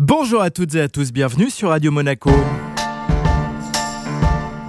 Bonjour à toutes et à tous, bienvenue sur Radio Monaco.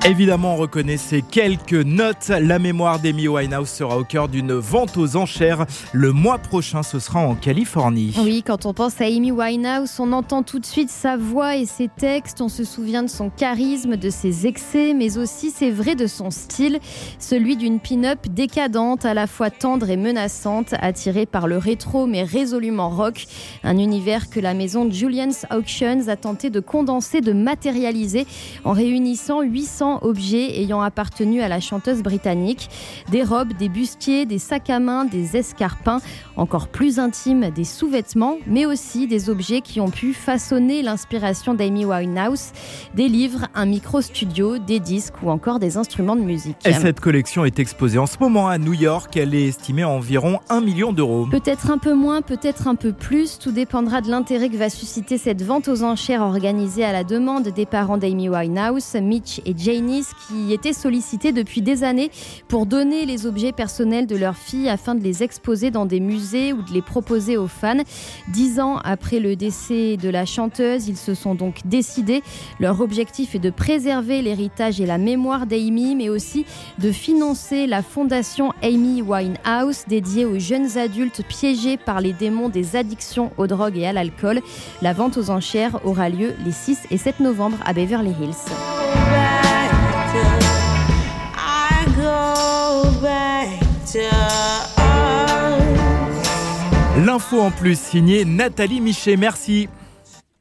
Évidemment, on reconnaît ces quelques notes. La mémoire d'Amy Winehouse sera au cœur d'une vente aux enchères. Le mois prochain, ce sera en Californie. Oui, quand on pense à Amy Winehouse, on entend tout de suite sa voix et ses textes. On se souvient de son charisme, de ses excès, mais aussi, c'est vrai, de son style. Celui d'une pin-up décadente, à la fois tendre et menaçante, attirée par le rétro mais résolument rock. Un univers que la maison Julian's Auctions a tenté de condenser, de matérialiser en réunissant 800 objets ayant appartenu à la chanteuse britannique. Des robes, des bustiers, des sacs à main, des escarpins, encore plus intimes, des sous-vêtements, mais aussi des objets qui ont pu façonner l'inspiration d'Amy Winehouse, des livres, un micro-studio, des disques ou encore des instruments de musique. Et cette collection est exposée en ce moment à New York. Elle est estimée à environ 1 million d'euros. Peut-être un peu moins, peut-être un peu plus. Tout dépendra de l'intérêt que va susciter cette vente aux enchères organisée à la demande des parents d'Amy Winehouse, Mitch et Qui étaient sollicités depuis des années pour donner les objets personnels de leur fille afin de les exposer dans des musées ou de les proposer aux fans. Dix ans après le décès de la chanteuse, ils se sont donc décidés. Leur objectif est de préserver l'héritage et la mémoire d'Amy, mais aussi de financer la fondation Amy Winehouse dédiée aux jeunes adultes piégés par les démons des addictions aux drogues et à l'alcool. La vente aux enchères aura lieu les 6 et 7 novembre à Beverly Hills. L'info en plus signée Nathalie Michet, merci.